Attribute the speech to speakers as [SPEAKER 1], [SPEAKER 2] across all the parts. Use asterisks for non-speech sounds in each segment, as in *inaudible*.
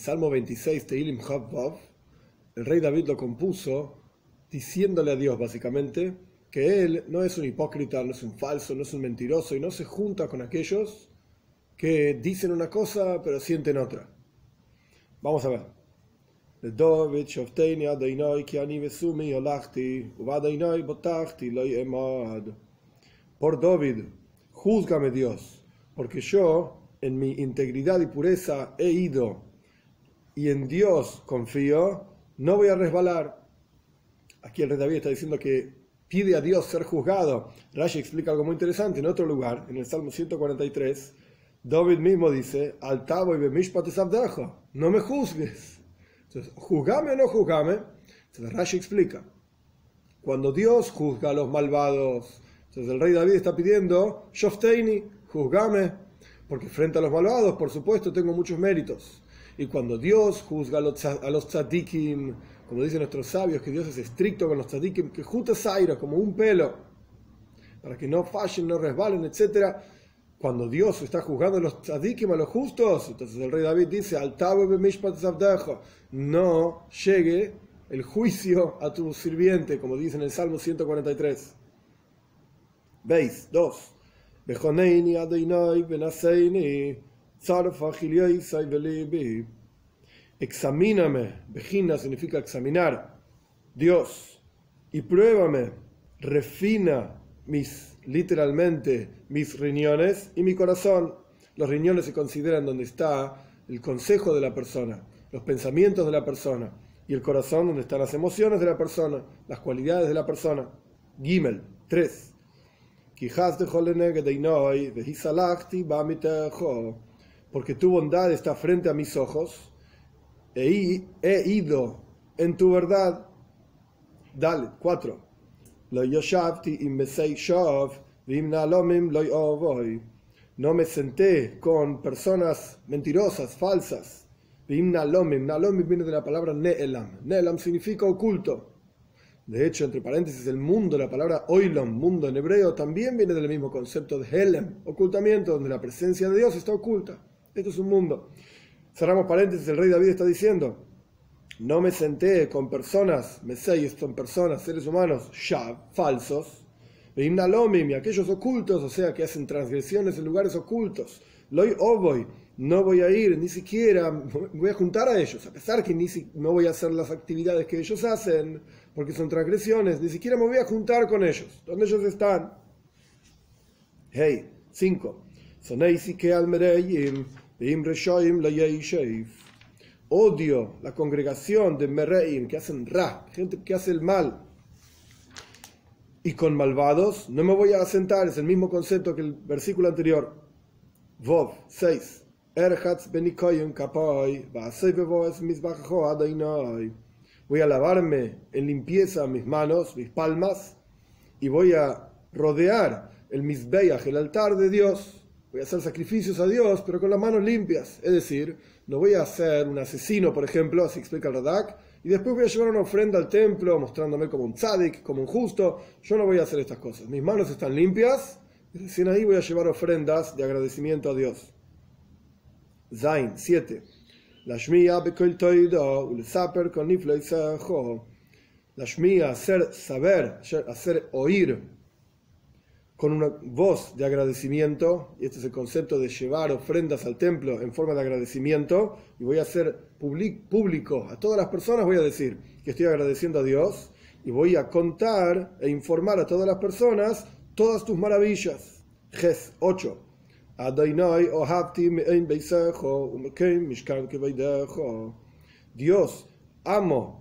[SPEAKER 1] Salmo 26, Teilim Chavvav, el rey David lo compuso diciéndole a Dios básicamente que él no es un hipócrita, no es un falso, no es un mentiroso y no se junta con aquellos que dicen una cosa pero sienten otra. Vamos a ver. Por David, júzgame Dios, porque yo en mi integridad y pureza he ido y en Dios confío, no voy a resbalar. Aquí el rey David está diciendo que pide a Dios ser juzgado. Rashi explica algo muy interesante en otro lugar, en el Salmo 143. David mismo dice, Altavo y no me juzgues. Entonces, juzgame o no juzgame. Entonces Rashi explica, cuando Dios juzga a los malvados, entonces el rey David está pidiendo, Shofteini, juzgame, porque frente a los malvados, por supuesto, tengo muchos méritos. Y cuando Dios juzga a los, tzadikim, como dicen nuestros sabios, que Dios es estricto con los tzadikim, que justa zaira, como un pelo, para que no fallen, no resbalen, etc. Cuando Dios está juzgando a los tzadikim, a los justos, entonces el rey David dice, no llegue el juicio a tu sirviente, como dice en el Salmo 143. Veis, dos. Examíname, Bejina significa examinar, Dios, y pruébame, refina mis, literalmente, mis riñones y mi corazón. Los riñones se consideran donde está el consejo de la persona, los pensamientos de la persona, y el corazón donde están las emociones de la persona, las cualidades de la persona. Gimel, 3 porque tu bondad está frente a mis ojos, e he ido en tu verdad. Dale, cuatro. No me senté con personas mentirosas, falsas. Nalomim viene de la palabra Ne'elam. Ne'elam significa oculto. De hecho, entre paréntesis, el mundo, la palabra oilom, mundo en hebreo, también viene del mismo concepto de helem, ocultamiento, donde la presencia de Dios está oculta. Esto es un mundo. Cerramos paréntesis, el rey David está diciendo, no me senté con personas, me sé, son personas, seres humanos, ya, falsos, y aquellos ocultos, o sea, que hacen transgresiones en lugares ocultos. Loy ovoy, no voy a ir, ni siquiera *laughs* voy a juntar a ellos, a pesar que ni no voy a hacer las actividades que ellos hacen, porque son transgresiones, ni siquiera me voy a juntar con ellos. ¿Dónde ellos están? Hey, 5. Odio la congregación de Mereim que hacen ra, gente que hace el mal. Y con malvados no me voy a asentar, es el mismo concepto que el versículo anterior. Vov 6. Voy a lavarme en limpieza mis manos, mis palmas, y voy a rodear el misbeach, el altar de Dios. Voy a hacer sacrificios a Dios, pero con las manos limpias. Es decir, no voy a ser un asesino, por ejemplo, así explica el Radak, y después voy a llevar una ofrenda al templo mostrándome como un tzadik, como un justo. Yo no voy a hacer estas cosas. Mis manos están limpias, y recién ahí voy a llevar ofrendas de agradecimiento a Dios. Zain 7. La Shmia con La Shmia, hacer saber, hacer oír con una voz de agradecimiento, y este es el concepto de llevar ofrendas al templo en forma de agradecimiento, y voy a hacer público a todas las personas, voy a decir que estoy agradeciendo a Dios, y voy a contar e informar a todas las personas todas tus maravillas. Ges 8. Dios, amo.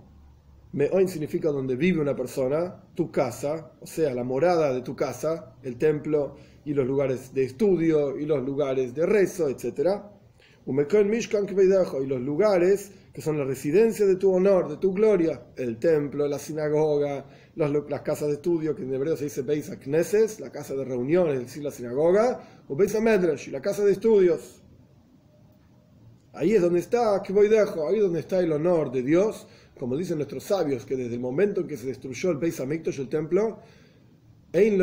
[SPEAKER 1] Meoin significa donde vive una persona, tu casa, o sea, la morada de tu casa, el templo y los lugares de estudio y los lugares de rezo, etc. Y los lugares que son la residencia de tu honor, de tu gloria, el templo, la sinagoga, las casas de estudio, que en hebreo se dice Beis Knesses, la casa de reuniones, es decir, la sinagoga, o Beis Medrash, la casa de estudios. Ahí es donde está, que voy ahí es donde está el honor de Dios, como dicen nuestros sabios, que desde el momento en que se destruyó el Beis Hamikdash, el templo, el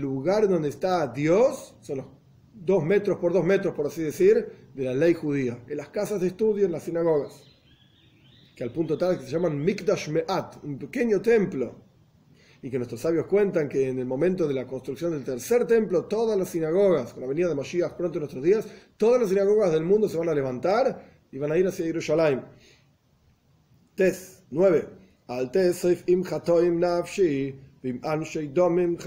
[SPEAKER 1] lugar donde está Dios son los dos metros por dos metros, por así decir, de la ley judía, en las casas de estudio, en las sinagogas, que al punto tal que se llaman Mikdash Me'at, un pequeño templo, y que nuestros sabios cuentan que en el momento de la construcción del tercer templo, todas las sinagogas, con la venida de Mashiach pronto en nuestros días, todas las sinagogas del mundo se van a levantar y van a ir hacia Jerusalén. Tes 9. Al im hatoim nafshi, bim anshei domim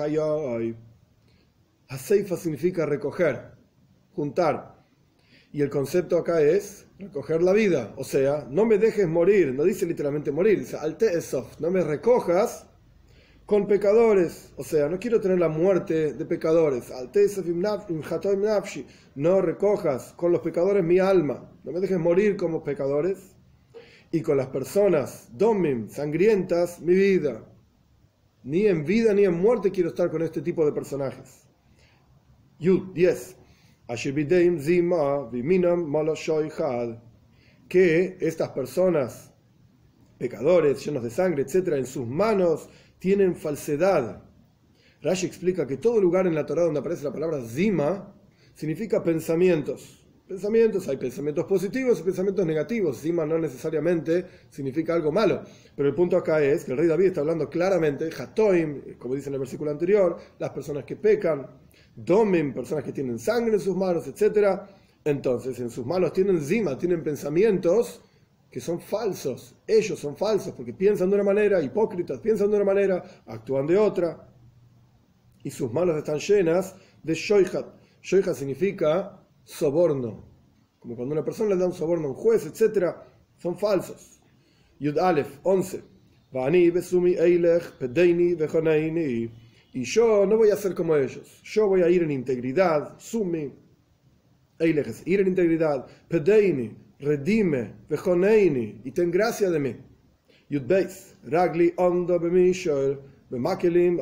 [SPEAKER 1] Haseifa significa recoger, juntar. Y el concepto acá es recoger la vida. O sea, no me dejes morir. No dice literalmente morir. Dice esof. No me recojas con pecadores. O sea, no quiero tener la muerte de pecadores. No recojas con los pecadores mi alma. No me dejes morir como pecadores. Y con las personas domim, sangrientas, mi vida. Ni en vida ni en muerte quiero estar con este tipo de personajes. Yud 10. Que estas personas, pecadores, llenos de sangre, etcétera, en sus manos tienen falsedad. Rashi explica que todo lugar en la Torah donde aparece la palabra zima significa pensamientos. Pensamientos, hay pensamientos positivos y pensamientos negativos. Zima no necesariamente significa algo malo. Pero el punto acá es que el rey David está hablando claramente, Hatoim, como dice en el versículo anterior, las personas que pecan, domen personas que tienen sangre en sus manos, etc. Entonces, en sus manos tienen zima, tienen pensamientos que son falsos. Ellos son falsos porque piensan de una manera, hipócritas, piensan de una manera, actúan de otra. Y sus manos están llenas de shoihat. Shoihat significa soborno. Como cuando una persona le da un soborno a un juez, etc. Son falsos. Yud Aleph 11. Y yo no voy a ser como ellos. Yo voy a ir en integridad. Sumi. ir en integridad. Pedeini. Redime. Vejoneini. Y ten gracia de mí. Yudbeis. Ragli ondo bemishol. Bemakelim.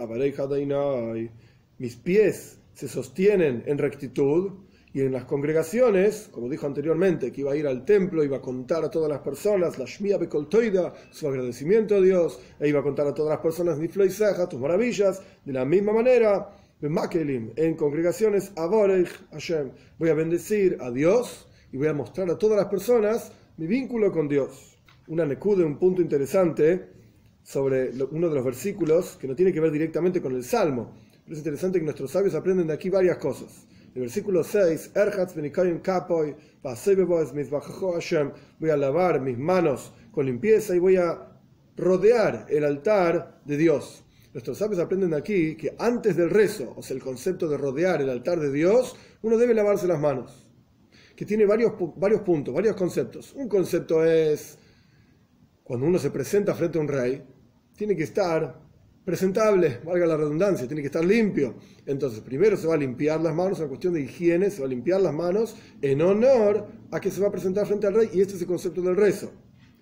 [SPEAKER 1] Mis pies se sostienen en rectitud y en las congregaciones, como dijo anteriormente, que iba a ir al templo, iba a contar a todas las personas, la Shmia Bekoltoida, su agradecimiento a Dios, e iba a contar a todas las personas, Nifloiseja, tus maravillas, de la misma manera, en congregaciones, Avorech Hashem, voy a bendecir a Dios y voy a mostrar a todas las personas mi vínculo con Dios. Una necude, un punto interesante sobre uno de los versículos que no tiene que ver directamente con el Salmo, pero es interesante que nuestros sabios aprenden de aquí varias cosas. El versículo 6, voy a lavar mis manos con limpieza y voy a rodear el altar de Dios. Nuestros sabios aprenden aquí que antes del rezo, o sea, el concepto de rodear el altar de Dios, uno debe lavarse las manos. Que tiene varios, varios puntos, varios conceptos. Un concepto es, cuando uno se presenta frente a un rey, tiene que estar presentable, valga la redundancia, tiene que estar limpio. Entonces, primero se va a limpiar las manos, es una cuestión de higiene, se va a limpiar las manos en honor a que se va a presentar frente al rey, y este es el concepto del rezo.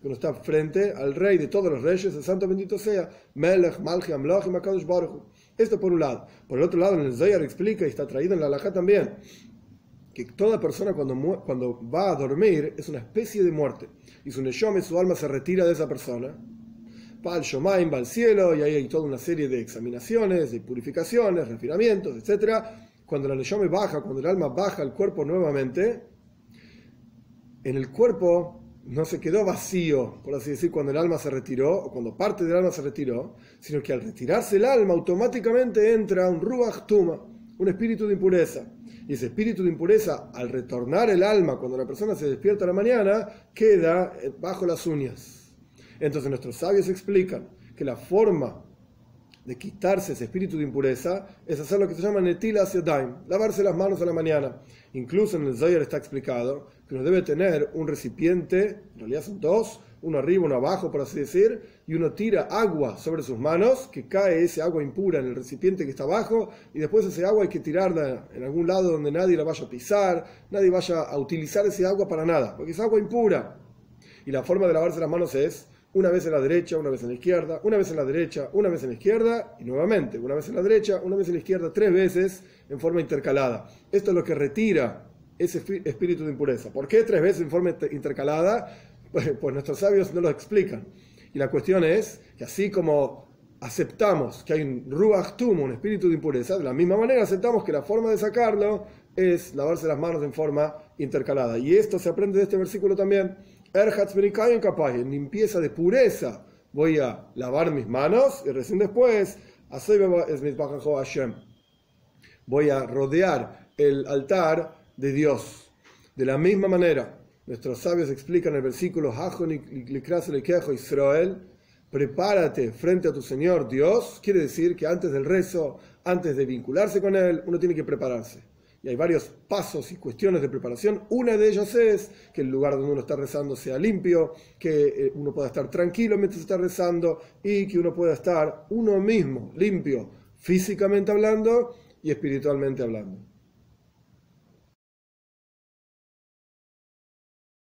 [SPEAKER 1] Uno está frente al rey de todos los reyes, el santo bendito sea, Melech, Malchi, Amloch y Makadosh Baruch. Esto por un lado. Por el otro lado, en el Zayar explica, y está traído en la Alajá también, que toda persona cuando, cuando va a dormir es una especie de muerte. Y su neshome, su alma se retira de esa persona va al Shomaim, va al cielo, y ahí hay toda una serie de examinaciones, de purificaciones, refinamientos, etc. Cuando la Neshome baja, cuando el alma baja al cuerpo nuevamente, en el cuerpo no se quedó vacío, por así decir, cuando el alma se retiró, o cuando parte del alma se retiró, sino que al retirarse el alma automáticamente entra un Ruach un espíritu de impureza. Y ese espíritu de impureza, al retornar el alma cuando la persona se despierta a la mañana, queda bajo las uñas entonces nuestros sabios explican que la forma de quitarse ese espíritu de impureza es hacer lo que se llama netila daim, lavarse las manos a la mañana. Incluso en el Zohar está explicado que uno debe tener un recipiente, en realidad son dos, uno arriba, uno abajo, por así decir, y uno tira agua sobre sus manos, que cae ese agua impura en el recipiente que está abajo, y después ese agua hay que tirarla en algún lado donde nadie la vaya a pisar, nadie vaya a utilizar ese agua para nada, porque es agua impura. Y la forma de lavarse las manos es una vez en la derecha, una vez en la izquierda, una vez en la derecha, una vez en la izquierda y nuevamente, una vez en la derecha, una vez en la izquierda, tres veces en forma intercalada. Esto es lo que retira ese espíritu de impureza. ¿Por qué tres veces en forma intercalada? *laughs* Pues, nuestros sabios no lo explican. Y la cuestión es que así como aceptamos que hay un ruach tum, un espíritu de impureza, de la misma manera aceptamos que la forma de sacarlo es lavarse las manos en forma intercalada. Y esto se aprende de este versículo también. en limpieza de pureza. Voy a lavar mis manos y recién después, voy a rodear el altar de Dios. De la misma manera, nuestros sabios explican el versículo Israel, prepárate frente a tu Señor Dios, quiere decir que antes del rezo, antes de vincularse con Él, uno tiene que prepararse. Y hay varios pasos y cuestiones de preparación. Una de ellas es que el lugar donde uno está rezando sea limpio, que eh, uno pueda estar tranquilo mientras está rezando y que uno pueda estar uno mismo limpio, físicamente hablando y espiritualmente hablando.